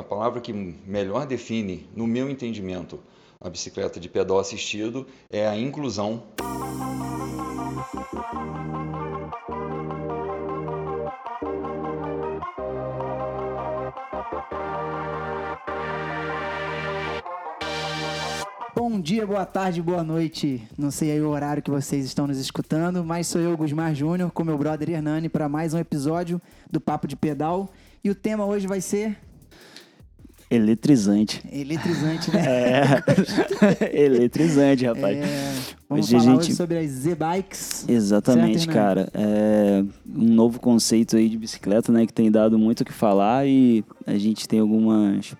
a palavra que melhor define, no meu entendimento, a bicicleta de pedal assistido é a inclusão. Bom dia, boa tarde, boa noite. Não sei aí o horário que vocês estão nos escutando, mas sou eu, Gusmar Júnior, com meu brother Hernani, para mais um episódio do Papo de Pedal. E o tema hoje vai ser. Eletrizante. Eletrizante, né? É. Eletrizante, rapaz. É, vamos Hoje a falar gente- sobre as Z-Bikes. Exatamente, Certo, cara. É um novo conceito aí de bicicleta, né, que tem dado muito o que falar e a gente tem algumas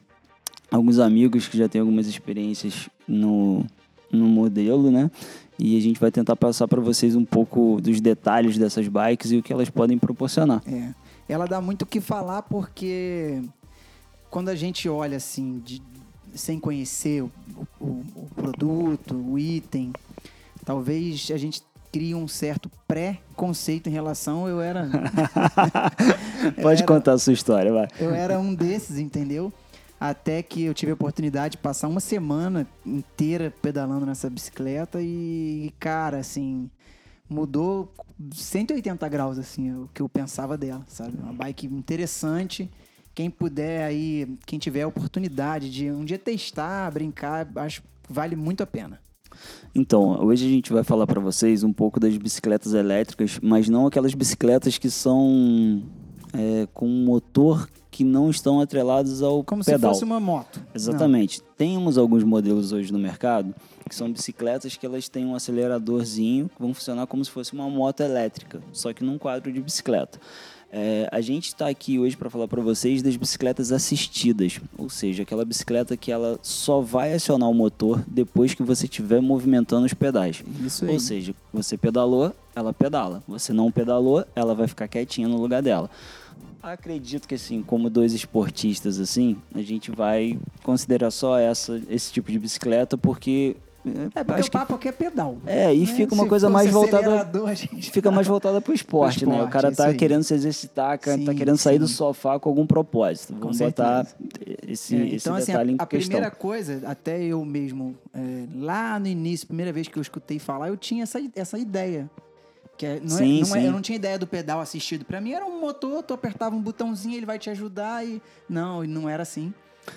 alguns amigos que já têm algumas experiências no, no modelo, né? E a gente vai tentar passar para vocês um pouco dos detalhes dessas bikes e o que elas podem proporcionar. É. Ela dá muito o que falar porque quando a gente olha assim, de- sem conhecer o, o- o produto, o item, talvez a gente crie um certo pré-conceito em relação. Eu era. eu Pode era- contar a sua história, vai. Eu era um desses, entendeu? Até que eu tive a oportunidade de passar uma semana inteira pedalando nessa bicicleta e, cara, assim, mudou 180 graus, assim, o que eu pensava dela, sabe? Uma bike interessante. Quem puder aí, quem tiver a oportunidade de um dia testar, brincar, acho que vale muito a pena. Então, hoje a gente vai falar para vocês um pouco das bicicletas elétricas, mas não aquelas bicicletas que são é, com motor que não estão atrelados ao Como pedal. se fosse uma moto. Exatamente. Temos alguns modelos hoje no mercado que são bicicletas que elas têm um aceleradorzinho que vão funcionar como se fosse uma moto elétrica, só que num quadro de bicicleta. É, a gente está aqui hoje para falar para vocês das bicicletas assistidas, ou seja, aquela bicicleta que ela só vai acionar o motor depois que você estiver movimentando os pedais. Isso aí. Ou seja, você pedalou, ela pedala. Você não pedalou, ela vai ficar quietinha no lugar dela. Acredito que assim, como dois esportistas assim, a gente vai considerar só essa, esse tipo de bicicleta porque é porque acho o que papo aqui é pedal. é, e né? fica uma Se coisa mais voltada a fica mais voltada pro esporte, né? O esporte, cara tá querendo se exercitar, cara tá Sim, querendo sair do sim. sofá com algum propósito. Com Vamos botar esse, É, esse então, assim, detalhe a, em a questão. primeira coisa, até eu mesmo, é, lá no início, primeira vez que eu escutei falar, eu tinha essa, essa ideia. Que é- não é- Sim, não é- sim. eu não tinha ideia do pedal assistido. Pra mim era um motor, tu apertava um botãozinho, ele vai te ajudar e... Não, não era assim.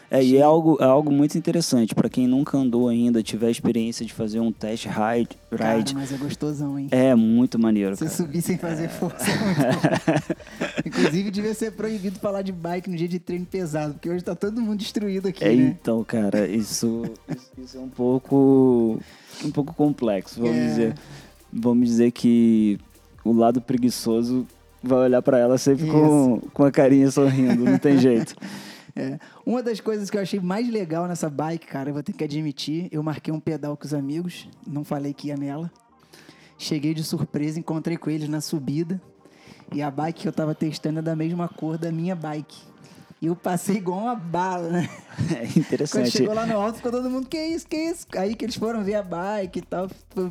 É, e é algo, é algo muito interessante. Para quem nunca andou ainda, tiver a experiência de fazer um test ride, Cara, ride mas é gostosão, hein? é muito maneiro, Você cara. subir sem fazer força é muito bom. Inclusive, devia ser proibido falar de bike no dia de treino pesado, porque hoje tá todo mundo destruído aqui, É, né? então, cara, isso, isso, isso é um pouco, um pouco complexo, vamos É. dizer. Vamos dizer que o lado preguiçoso vai olhar para ela sempre com, com a carinha sorrindo, não tem jeito. É. Uma das coisas que eu achei mais legal nessa bike, cara, eu vou ter que admitir, eu marquei um pedal com os amigos, não falei que ia nela. Cheguei de surpresa, encontrei com eles na subida. E a bike que eu tava testando é da mesma cor da minha bike. E eu passei igual uma bala, né? É Quando interessante. chegou lá no alto, ficou todo mundo, que isso, que isso? Aí que eles foram ver a bike e tal.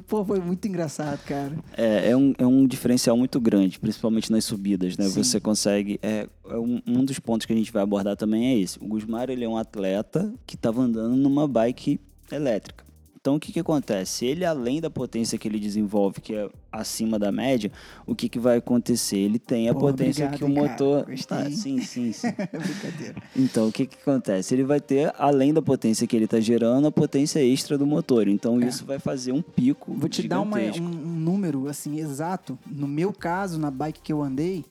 Pô, foi muito engraçado, cara. É, é, um, é um diferencial muito grande, principalmente nas subidas, né? Sim. Você consegue. É, é um, um dos pontos que a gente vai abordar também é esse. O Gusmar ele é um atleta que estava andando numa bike elétrica. Então o que, que acontece? Ele, além da potência que ele desenvolve, que é acima da média, o que, que vai acontecer? Ele tem a Pô, potência obrigado, que o cara. motor. Gostei, Ah, sim, sim, sim. Brincadeira. Então, o que, que acontece? Ele vai ter, além da potência que ele está gerando, a potência extra do motor. Então, isso vai fazer um pico. É. Vou te dar uma- gigantesco. um, um número assim exato. No meu caso, na bike que eu andei,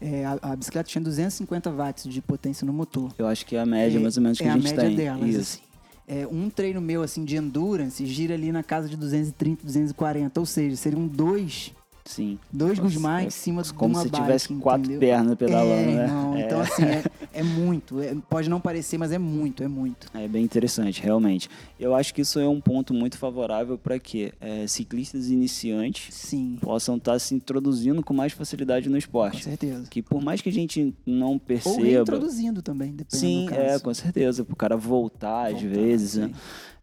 é, a, a bicicleta tinha 250 watts de potência no motor. Eu acho que é a média, mais ou menos, que é a gente média tem. delas, Isso. assim. É, um treino meu assim de endurance gira ali na casa de 230, 240, ou seja, seriam dois, Sim. dois Nossa, Gusmar é em cima Como de uma se bike, tivesse quatro entendeu? pernas pedalando, é, né? Não, É. Então assim, é, é muito. é- pode não parecer, mas é muito, é muito. É bem interessante, realmente. Eu acho que isso é um ponto muito favorável para que é, ciclistas iniciantes Sim, possam estar se introduzindo com mais facilidade no com esporte. certeza. Que por mais que a gente não Ou perceba. reintroduzindo também, dependendo Sim, do caso. é, com certeza. Para o cara voltar, às Voltar, vezes. né?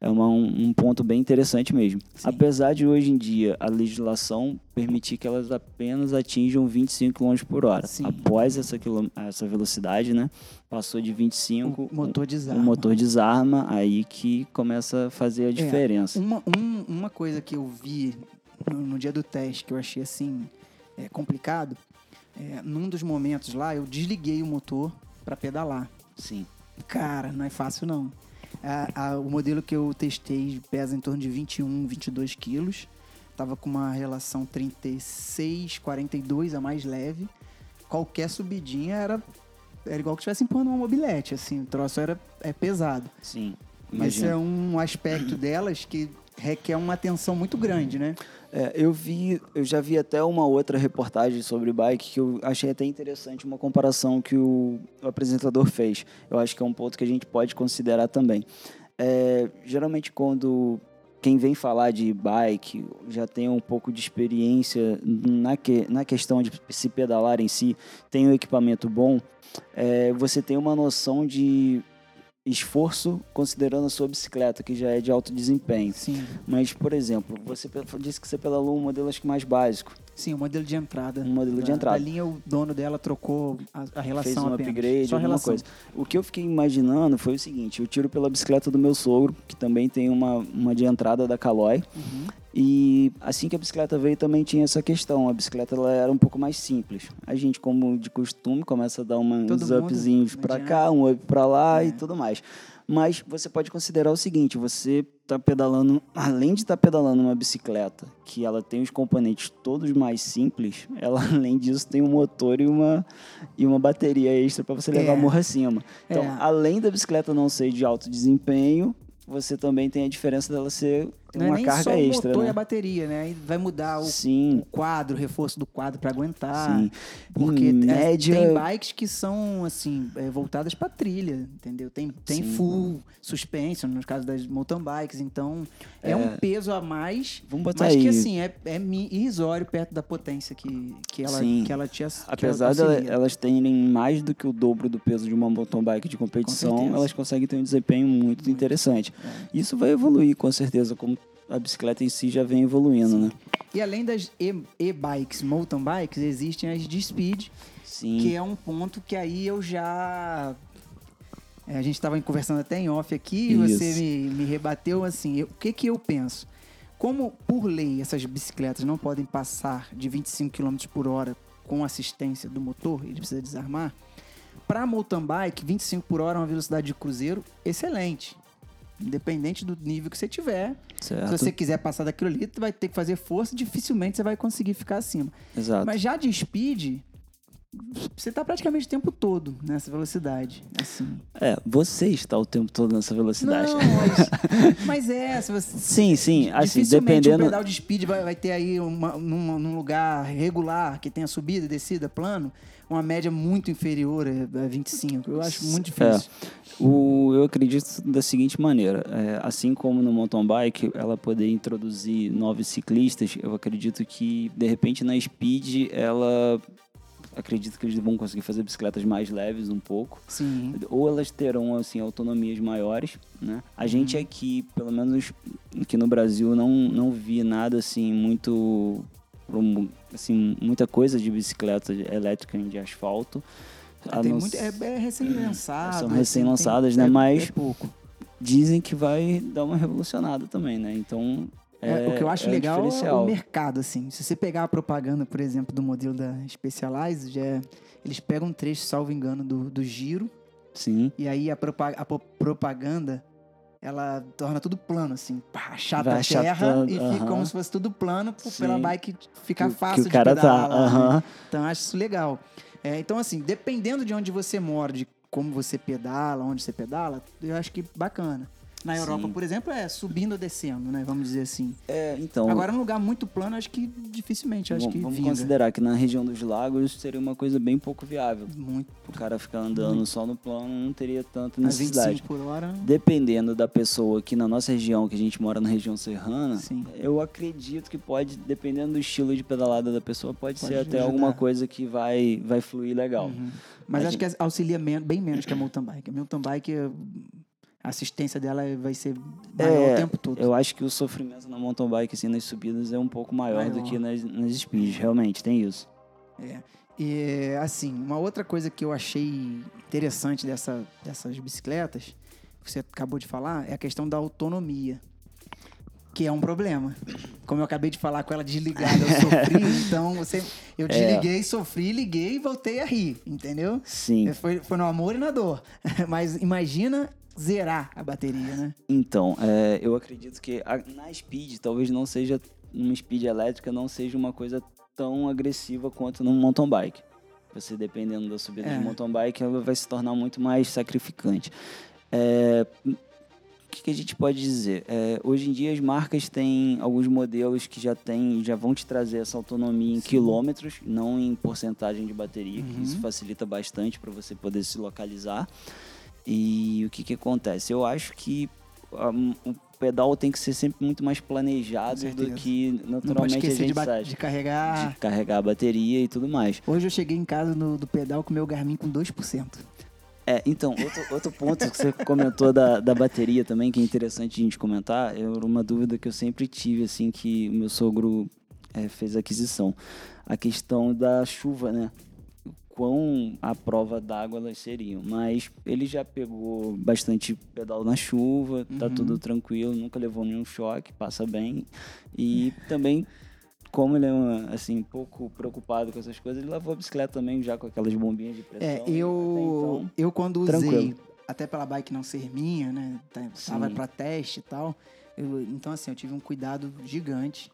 É uma- um, um ponto bem interessante mesmo. Sim. Apesar de hoje em dia a legislação permitir que elas apenas atinjam 25 km por hora. Sim. Após essa, quilom- essa velocidade, né? Passou de 25, O motor desarma. o motor desarma, aí que começa a fazer a diferença. Uma, um- uma coisa que eu vi no, no dia do teste que eu achei assim é, complicado, é, num dos momentos lá eu desliguei o motor para pedalar. Sim. Cara, não é fácil não. A- a- o modelo que eu testei pesa em torno de 21, 22 quilos. Tava com uma relação 36, 42 a mais leve. Qualquer subidinha era, era igual que estivesse empurrando uma mobilete, assim. O troço era é pesado. Sim. Esse Imagina. é um aspecto delas que requer uma atenção muito grande, né? É, eu vi, eu já vi até uma outra reportagem sobre bike que eu achei até interessante uma comparação que o, o apresentador fez. Eu acho que é um ponto que a gente pode considerar também. É, geralmente quando quem vem falar de bike já tem um pouco de experiência na, que, na questão de se pedalar em si, tem um equipamento bom, é, você tem uma noção de esforço considerando a sua bicicleta, que já é de alto desempenho. Sim. Mas, por exemplo, você disse que você pedalou um modelo acho que mais básico. Sim, o modelo de entrada. Um modelo de Da- entrada. Da linha, o dono dela trocou a, a relação fez um apenas. upgrade, Só a alguma relação. coisa. O que eu fiquei imaginando foi o seguinte: eu tiro pela bicicleta do meu sogro, que também tem uma, uma de entrada da Caloi. Uhum. E assim que a bicicleta veio também tinha essa questão. A bicicleta ela era um pouco mais simples. A gente, como de costume, começa a dar uma, Todo uns upzinhos adianta. cá, um up pra lá É. e tudo mais. Mas você pode considerar o seguinte: você tá pedalando, além de estar pedalando uma bicicleta que ela tem os componentes todos mais simples, ela além disso tem um motor e uma, e uma bateria extra para você levar É. morro acima. Então, É. além da bicicleta não ser de alto desempenho, você também tem a diferença dela ser ter Não é uma nem carga só o extra, motor e né? a bateria, né? Aí vai mudar o, Sim, o quadro, o reforço do quadro para aguentar. sim. Porque em é, média, tem bikes que são, assim, é, voltadas para trilha, entendeu? Tem, tem Sim. full suspension, no caso das mountain bikes. Então, é, É. um peso a mais, vamos botar mas aí. que, assim, é, é irrisório perto da potência que, que, ela, Sim. que ela que Apesar ela de elas terem mais do que o dobro do peso de uma mountain bike de competição, elas conseguem ter um desempenho muito, interessante. É. Isso vai evoluir, com certeza, como a bicicleta em si já vem evoluindo, né? E além das e- e-bikes, mountain bikes, existem as de speed, Sim. que é um ponto que aí eu já. É, a gente estava conversando até em off aqui, e você me, me rebateu assim. eu- o que, que eu penso? Como, por lei, essas bicicletas não podem passar de 25 km por hora com assistência do motor, ele precisa desarmar. Para mountain bike, 25 por hora é uma velocidade de cruzeiro excelente. Independente do nível que você tiver. certo. Se você quiser passar daquilo ali, tu vai ter que fazer força, dificilmente você vai conseguir ficar acima. Exato. Mas já de speed, você tá praticamente o tempo todo nessa velocidade. Assim. É, você está o tempo todo nessa velocidade. Não, mas, mas é, se você. Sim, sim. Assim, dependendo. um pedal de speed vai, vai ter aí uma, numa- num lugar regular, que tenha subida e descida, plano, uma média muito inferior a a 25. Eu acho muito É. difícil. O, eu acredito da seguinte maneira: é, assim como no mountain bike, ela poder introduzir novos ciclistas, eu acredito que de repente na speed ela. Acredito que eles vão conseguir fazer bicicletas mais leves um pouco. Sim. Ou elas terão assim autonomias maiores, né? A gente Uhum. aqui, pelo menos aqui no Brasil, não, não vi nada assim muito assim muita coisa de bicicleta elétrica de asfalto. Não muito, é, é recém-lançado. São assim, recém-lançadas, né? é- Mas- É pouco. dizem que vai dar uma revolucionada também, né? Então, É, o que eu acho é legal é o mercado, assim. Se você pegar a propaganda, por exemplo, do modelo da Specialized, é- eles pegam um trecho, salvo engano, do, do giro, Sim, e aí a, propa- a propaganda, ela torna tudo plano, assim. Pá, chata a terra e fica como se fosse tudo plano p- Sim. pela bike ficar fácil que o cara de tá. pedalar. né? aham. Então, eu acho isso legal. É, então, assim, dependendo de onde você mora, de como você pedala, onde você pedala, eu acho que bacana. Na Europa, Sim. por exemplo, é subindo ou descendo, né? Vamos dizer assim. É, então, Agora, num lugar muito plano, acho que dificilmente, acho vamos, que vamos vinga. considerar que na região dos lagos seria uma coisa bem pouco viável. Muito. O cara ficar andando só no plano não teria tanta necessidade. 25 por hora, Dependendo da pessoa aqui na nossa região, que a gente mora na região serrana, sim. eu acredito que pode, dependendo do estilo de pedalada da pessoa, pode, Pode ser até ajudar. alguma coisa que vai, vai fluir legal. Uhum. Mas acho que auxilia bem menos que a mountain bike. A mountain bike, a assistência dela vai ser maior É, o tempo todo. Eu acho que o sofrimento na mountain bike, assim, nas subidas é um pouco maior, do Maior. que nas, nas speeds, realmente, tem isso. É. E, assim, uma outra coisa que eu achei interessante dessa, dessas bicicletas, que você acabou de falar, é a questão da autonomia. Que é um problema. Como eu acabei de falar com ela desligada, eu sofri, então você, eu desliguei, sofri, liguei e voltei a rir, entendeu? Sim. Foi, foi no amor e na dor. Mas imagina zerar a bateria, né? Então, é, eu acredito que a- na Speed, talvez não seja uma Speed elétrica, não seja uma coisa tão agressiva quanto num mountain bike. Você, dependendo da subida É. de mountain bike, ela vai se tornar muito mais sacrificante. É, o que, que a gente pode dizer? É, hoje em dia as marcas têm alguns modelos que já tem, já vão te trazer essa autonomia em quilômetros, não em porcentagem de bateria, que isso facilita bastante para você poder se localizar. E o que, que acontece? Eu acho que ah, o pedal tem que ser sempre muito mais planejado do que naturalmente a gente de, de carregar. De carregar a bateria e tudo mais. Hoje eu cheguei em casa no, do pedal com meu Garmin com 2%. É, então, outro, outro ponto que você comentou da, da bateria também, que é interessante a gente comentar, é uma dúvida que eu sempre tive, assim, que o meu sogro é, fez aquisição. A questão da chuva, né? Quão a prova d'água elas seriam. Mas ele já pegou bastante pedal na chuva, tá tudo tranquilo, nunca levou nenhum choque, passa bem. E também como ele é uma, assim, pouco preocupado com essas coisas, ele lavou a bicicleta também já com aquelas bombinhas de pressão. É, Até eu, então, eu quando usei, tranquilo. até pela bike não ser minha, né? tá- Tava pra teste e tal. eu- então, assim, eu tive um cuidado gigante.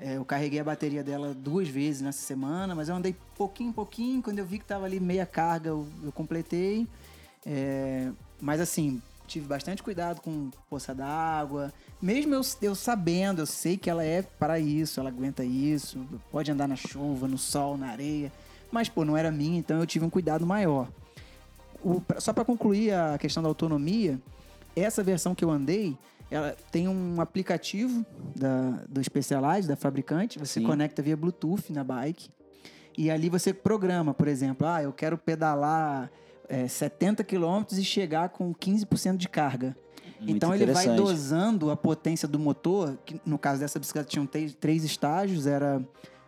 É, eu carreguei a bateria dela duas vezes nessa semana, mas eu andei pouquinho, pouquinho. Quando eu vi que tava ali meia carga, eu, eu completei. É, mas, assim, tive bastante cuidado com poça d'água. Mesmo eu, eu sabendo, eu sei que ela é para isso, ela aguenta isso, pode andar na chuva, no sol, na areia. Mas, pô, não era minha, então eu tive um cuidado maior. O- só para concluir a questão da autonomia, essa versão que eu andei, ela tem um aplicativo da, do Specialized, da fabricante. Você Sim. conecta via Bluetooth na bike. E ali você programa, por exemplo, ah, eu quero pedalar é, 70 km e chegar com 15% de carga. Muito então ele vai dosando a potência do motor, que no caso dessa bicicleta tinham três, três estágios, era,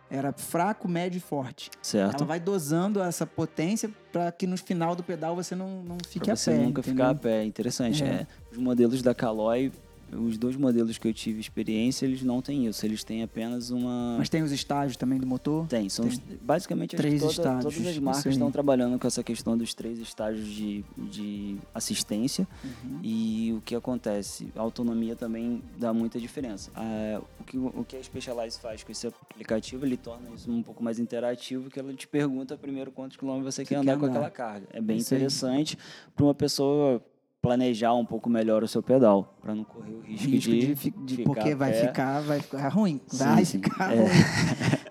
era fraco, médio e forte. Certo. Ela vai dosando essa potência para que no final do pedal você não, não fique Pra a você pé. nunca entendeu? ficar a pé. Interessante. É. É. Os modelos da Caloi, os dois modelos que eu tive experiência, eles não têm isso. Eles têm apenas uma. Mas tem os estágios também do motor? Tem, são os- basicamente Três toda- estágios, todas as marcas estão trabalhando com essa questão dos três estágios de, de assistência Uhum. e o que acontece, a autonomia também dá muita diferença. Ah, o, que, o que a Specialized faz com esse aplicativo, ele torna isso um pouco mais interativo, que ela te pergunta primeiro quantos quilômetros você, quer quer andar com andar. aquela carga. É bem Isso interessante para uma pessoa planejar um pouco melhor o seu pedal, para não correr o risco, Risco de, de, de- porque vai pé. ficar, vai ficar ruim. Sim, vai sim. ficar É. ruim.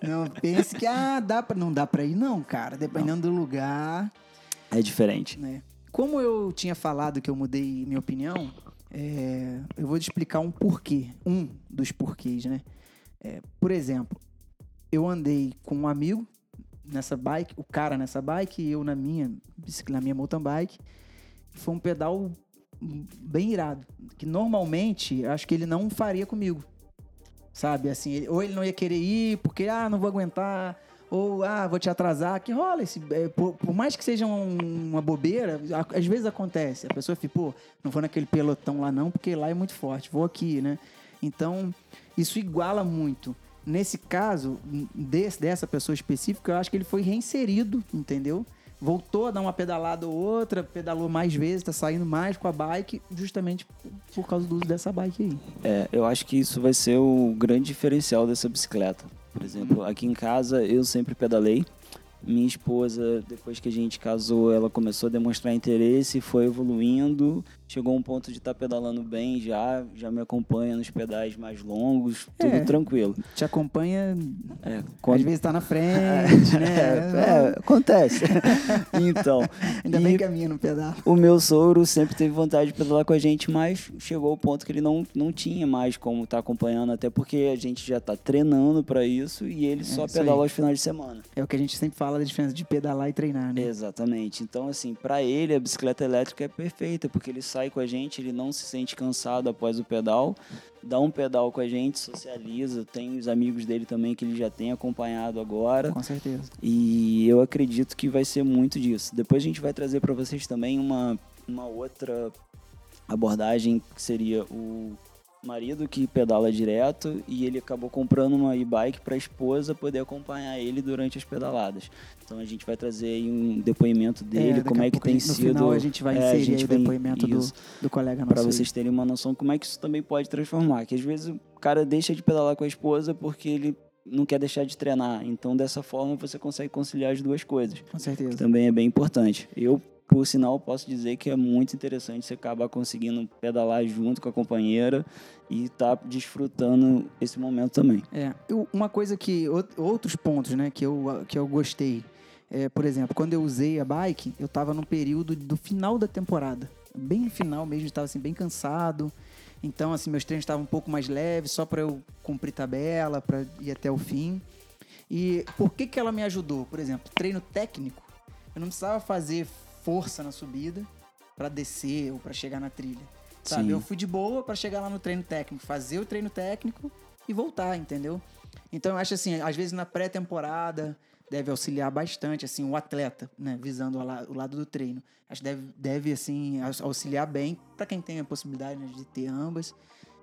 Não pense que ah, dá para não dá para ir não, cara. Dependendo do lugar, É diferente. né? Como eu tinha falado que eu mudei minha opinião, é, eu vou te explicar um porquê, um dos porquês, né? É, por exemplo, eu andei com um amigo nessa bike, o cara nessa bike e eu na minha, na minha mountain bike. Foi um pedal bem irado, que normalmente acho que ele não faria comigo. Sabe, assim, ou ele não ia querer ir porque, ah, não vou aguentar, ou, ah, vou te atrasar, que rola esse, é, por, por mais que seja um- uma bobeira, a- às vezes acontece, a pessoa fica, pô, não vou naquele pelotão lá não, porque lá é muito forte, vou aqui, né? Então, isso iguala muito. Nesse caso, desse, dessa pessoa específica, eu acho que ele foi reinserido, entendeu? Voltou a dar uma pedalada ou outra, pedalou mais vezes, tá saindo mais com a bike, justamente por causa do uso dessa bike aí. É, eu acho que isso vai ser o grande diferencial dessa bicicleta. Por exemplo, aqui em casa eu sempre pedalei. Minha esposa, depois que a gente casou, ela começou a demonstrar interesse, foi evoluindo, chegou um ponto de estar pedalando bem já, já me acompanha nos pedais mais longos, tudo É. tranquilo. Te acompanha, É, às quando- vezes tá na frente, né? É, é, acontece. então, Ainda bem que a minha não pedala. o meu sogro sempre teve vontade de pedalar com a gente, mas chegou ao ponto que ele não, não tinha mais como estar acompanhando, até porque a gente já está treinando para isso e ele só isso aí. pedala aos finais de semana. É o que a gente sempre fala da diferença de pedalar e treinar, né? Exatamente. Então, assim, para ele a bicicleta elétrica é perfeita, porque ele sai com a gente, ele não se sente cansado após o pedal, dá um pedal com a gente, socializa, tem os amigos dele também que ele já tem acompanhado agora. Com certeza. E eu acredito que vai ser muito disso. Depois a gente vai trazer para vocês também uma, uma outra abordagem que seria o marido que pedala direto e ele acabou comprando uma e-bike para a esposa poder acompanhar ele durante as pedaladas. Então a gente vai trazer aí um depoimento dele, É, como é que tem no sido. final a gente vai é, inserir gente aí o depoimento do, isso. do colega nosso. Para vocês terem uma noção como é que isso também pode transformar. Que às vezes o cara deixa de pedalar com a esposa porque ele não quer deixar de treinar. Então dessa forma você consegue conciliar as duas coisas. Com certeza. Também é bem importante. Eu, por sinal, posso dizer que é muito interessante você acabar conseguindo pedalar junto com a companheira e tá desfrutando esse momento também. É, uma coisa que out- outros pontos, né, que eu que eu gostei. É, por exemplo, quando eu usei a bike, eu tava no período do final da temporada, bem final mesmo, estava assim bem cansado. Então, assim, meus treinos estavam um pouco mais leves, só para eu cumprir tabela, para ir até o fim. E por que que ela me ajudou? Por exemplo, treino técnico, eu não precisava fazer força na subida para descer ou para chegar na trilha. Sabe? Sim. Eu fui de boa para chegar lá no treino técnico, fazer o treino técnico e voltar, entendeu? Então eu acho assim, às vezes na pré-temporada deve auxiliar bastante assim o atleta, né, visando o la- o lado do treino. Acho que deve, deve assim aux- auxiliar bem para quem tem a possibilidade né, de ter ambas.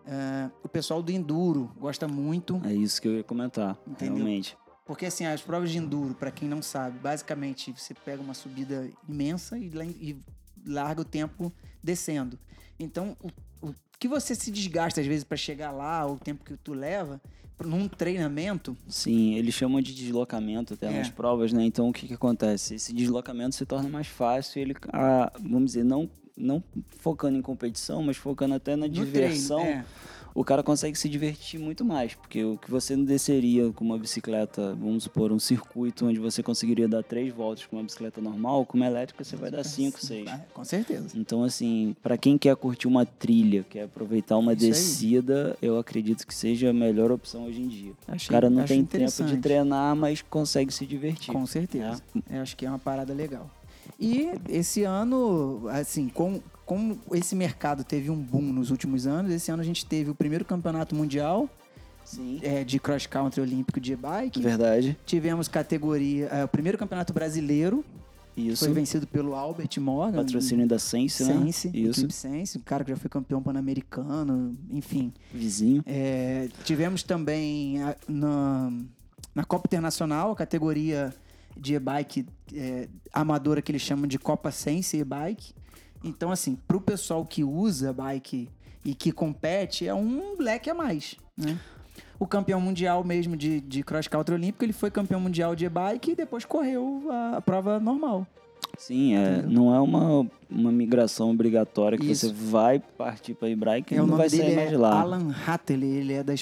Ah, o pessoal do enduro gosta muito, É isso que eu ia comentar, Entendeu? realmente. Porque assim as provas de enduro, para quem não sabe, basicamente você pega uma subida imensa e, e larga o tempo descendo. Então o, o que você se desgasta às vezes para chegar lá, o tempo que tu leva num treinamento, Sim, eles chamam de deslocamento até É. nas provas, né? Então o que, que acontece? Esse deslocamento se torna mais fácil, ele, ah, vamos dizer, não, não focando em competição, mas focando até na no diversão. treino, é. O cara consegue se divertir muito mais, porque o que você não desceria com uma bicicleta, vamos supor, um circuito onde você conseguiria dar três voltas com uma bicicleta normal, com uma elétrica você vai dar cinco, seis. Com certeza. Então, assim, para quem quer curtir uma trilha, quer aproveitar uma Isso aí. descida, eu acredito que seja a melhor opção hoje em dia. Achei, o cara não tem tempo de treinar, mas consegue se divertir. Com certeza. Eu acho que é uma parada legal. E esse ano, assim, com, como esse mercado teve um boom nos últimos anos, esse ano a gente teve o primeiro campeonato mundial é, de cross country olímpico de bike. Verdade. Tivemos categoria, é, o primeiro campeonato brasileiro, Isso. foi vencido pelo Albert Morgan. Patrocínio da Sense, né? Sense, Isso. Sense, um cara que já foi campeão pan-americano, enfim. Vizinho. É, tivemos também a- na, na Copa Internacional a categoria de e-bike é, amadora que eles chamam de Copa Sense e-bike. Então, assim, pro pessoal que usa bike e que compete, é um leque a mais, né? O campeão mundial mesmo de, de cross country olímpico, ele foi campeão mundial de e-bike e depois correu a, a prova normal. Sim, é, não é uma, uma migração obrigatória que Isso. você vai partir para e É, o não vai sair mais é de lá. Alan Hatterley, ele é da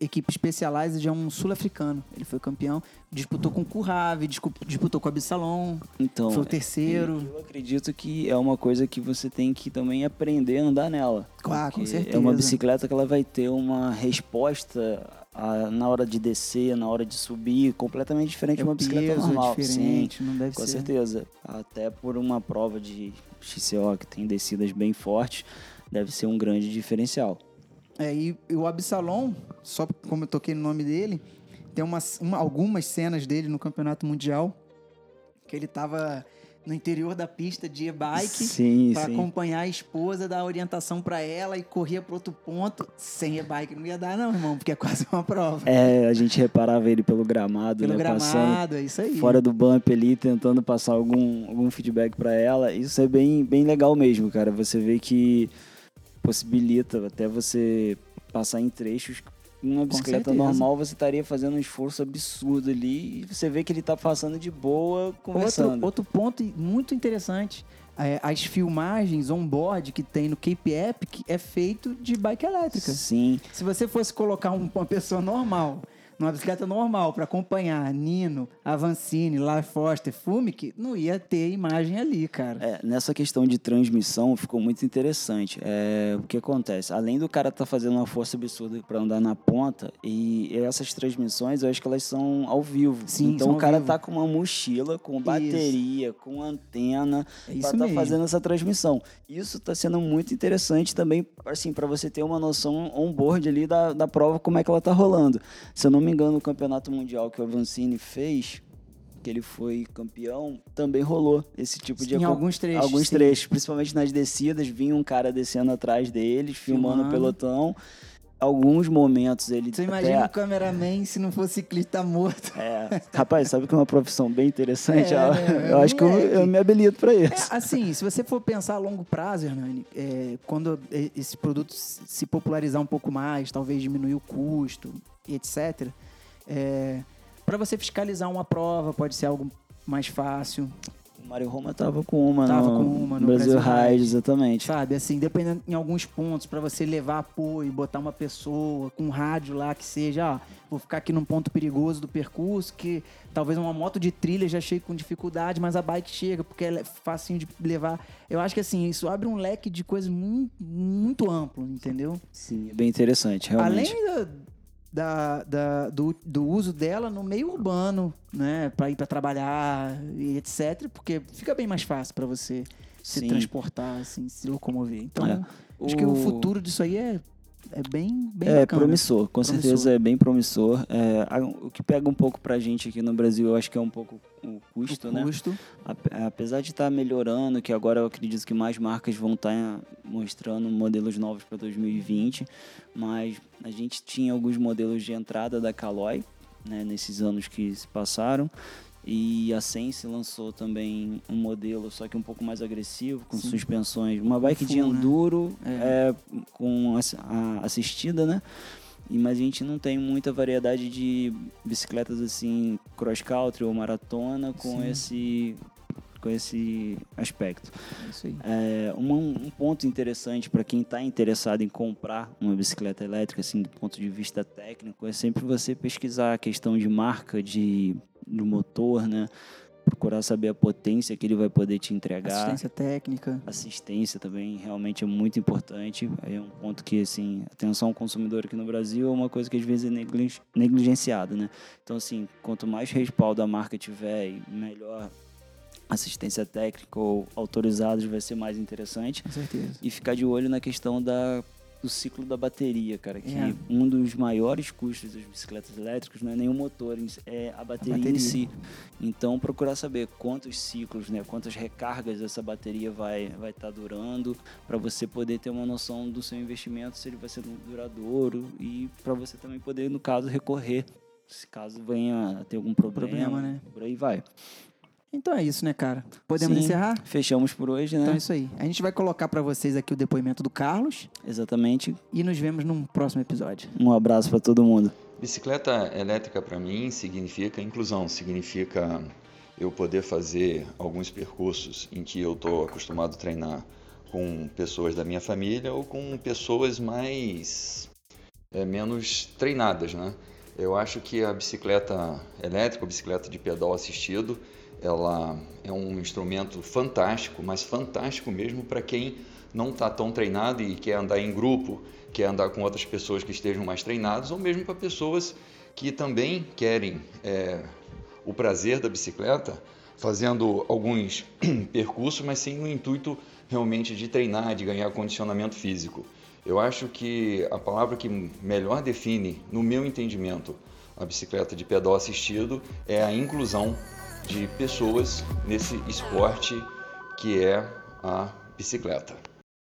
equipe Specialized, é um sul-africano. Ele foi campeão, disputou com o Currave, disputou com a Bissalon, Então, foi o terceiro. Eu acredito que é uma coisa que você tem que também aprender a andar nela. Claro, com Porque certeza. É uma bicicleta que ela vai ter uma resposta a- na hora de descer, na hora de subir, completamente diferente de É uma o bicicleta normal. é diferente, não deve Sim, com ser. certeza. Até por uma prova de XCO que tem descidas bem fortes, deve ser um grande diferencial. É, e, e o Absalom, só como eu toquei no nome dele, tem umas, uma- algumas cenas dele no Campeonato Mundial que ele tava no interior da pista de e-bike para acompanhar a esposa, dar orientação para ela e corria para outro ponto sem e-bike. Não ia dar não, irmão, porque é quase uma prova. É, a gente reparava ele pelo gramado, Pelo né? Passando gramado, é isso aí. fora do bump ali, tentando passar algum, algum feedback para ela. Isso é bem, bem legal mesmo, cara. Você vê que possibilita até você passar em trechos. Uma bicicleta normal você estaria fazendo um esforço absurdo ali e você vê que ele tá passando de boa, conversando. Outro, outro ponto muito interessante. é, as filmagens on-board que tem no Cape Epic é feito de bike elétrica. Sim, Se você fosse colocar um- uma pessoa normal, numa bicicleta normal, para acompanhar Nino, Avancini, La Foster, Fumic, não ia ter imagem ali, cara. É, nessa questão de transmissão ficou muito interessante. É, o que acontece? Além do cara estar tá fazendo uma força absurda para andar na ponta, e essas transmissões, eu acho que elas são ao vivo. Sim, então o cara vivo. tá com uma mochila, com bateria, isso. com antena, é para estar tá fazendo essa transmissão. Isso está sendo muito interessante também, assim, para você ter uma noção on-board ali da, da prova, como é que ela tá rolando. Se eu não me engano, o campeonato mundial que o Avancini fez, que ele foi campeão, também rolou esse tipo de... Em alguns trechos. Alguns sim. trechos, principalmente nas descidas, vinha um cara descendo atrás deles, filmando, filmando. o pelotão alguns momentos ele. Você imagina até... o cameraman se não fosse ciclista morto. É. Rapaz, sabe que é uma profissão bem interessante? É, eu, eu acho que eu, eu, me habilito para isso. É, assim, se você for pensar a longo prazo, Hernani, é, quando esse produto se popularizar um pouco mais, talvez diminuir o custo, etc. para você fiscalizar uma prova pode ser algo mais fácil. O Mário Roma tava com uma tava no, com uma no Brasil, Brasil Ride, exatamente. Sabe, assim, dependendo em alguns pontos, para você levar apoio, botar uma pessoa com um rádio lá que seja, ó, vou ficar aqui num ponto perigoso do percurso, que talvez uma moto de trilha já chegue com dificuldade, mas a bike chega, porque é facinho de levar. Eu acho que assim, isso abre um leque de coisas muito, muito amplo, entendeu? Sim, é bem interessante, realmente. Além da, da, da, do, do uso dela no meio urbano, né? Para ir para trabalhar e etc. Porque fica bem mais fácil para você se Sim. transportar, assim, se locomover. Então, É. acho que o futuro disso aí é, é bem, bem É bacana. promissor, com Promissor. certeza é bem promissor. É, o que pega um pouco pra gente aqui no Brasil, eu acho que é um pouco o custo, o né? custo. Apesar de estar melhorando, que agora eu acredito que mais marcas vão estar mostrando modelos novos para 2020, mas a gente tinha alguns modelos de entrada da Caloi, né, nesses anos que se passaram. E a Sense lançou também um modelo, só que um pouco mais agressivo, com Sim. suspensões. Uma bike de full, né? enduro, É. é, com a- assistida, né? E- Mas a gente não tem muita variedade de bicicletas assim, cross country ou maratona com Sim. esse com esse aspecto. É. É, uma- um ponto interessante para quem está interessado em comprar uma bicicleta elétrica, assim, do ponto de vista técnico, é sempre você pesquisar a questão de marca de, do motor, né? Procurar saber a potência que ele vai poder te entregar. Assistência técnica. Assistência também realmente é muito importante. Aí é um ponto que, assim, atenção ao consumidor aqui no Brasil é uma coisa que às vezes é negli- negligenciada, né? Então, assim, quanto mais respaldo a marca tiver e melhor assistência técnica ou autorizados vai ser mais interessante. Com certeza. E ficar de olho na questão da, do ciclo da bateria, cara. Que É. um dos maiores custos das bicicletas elétricas não é nem o motor, é a bateria, bateria. em si. Então, procurar saber quantos ciclos, né, quantas recargas essa bateria vai estar vai tá durando, para você poder ter uma noção do seu investimento, se ele vai ser duradouro e para você também poder, no caso, recorrer. Se caso venha a ter algum problema, Problema, né? por aí vai. Então é isso, né, cara? Podemos Sim, encerrar? Fechamos por hoje, né? Então é isso aí. A gente vai colocar para vocês aqui o depoimento do Carlos Exatamente. e nos vemos num próximo episódio. Um abraço para todo mundo. Bicicleta elétrica para mim significa inclusão, significa eu poder fazer alguns percursos em que eu estou acostumado a treinar com pessoas da minha família ou com pessoas mais é, menos treinadas, né? Eu acho que a bicicleta elétrica, a bicicleta de pedal assistido, ela é um instrumento fantástico, mas fantástico mesmo para quem não está tão treinado e quer andar em grupo, quer andar com outras pessoas que estejam mais treinadas, ou mesmo para pessoas que também querem é, o prazer da bicicleta, fazendo alguns percursos, mas sem o intuito realmente de treinar, de ganhar condicionamento físico. Eu acho que a palavra que melhor define, no meu entendimento, a bicicleta de pedal assistido é a inclusão de pessoas nesse esporte que é a bicicleta.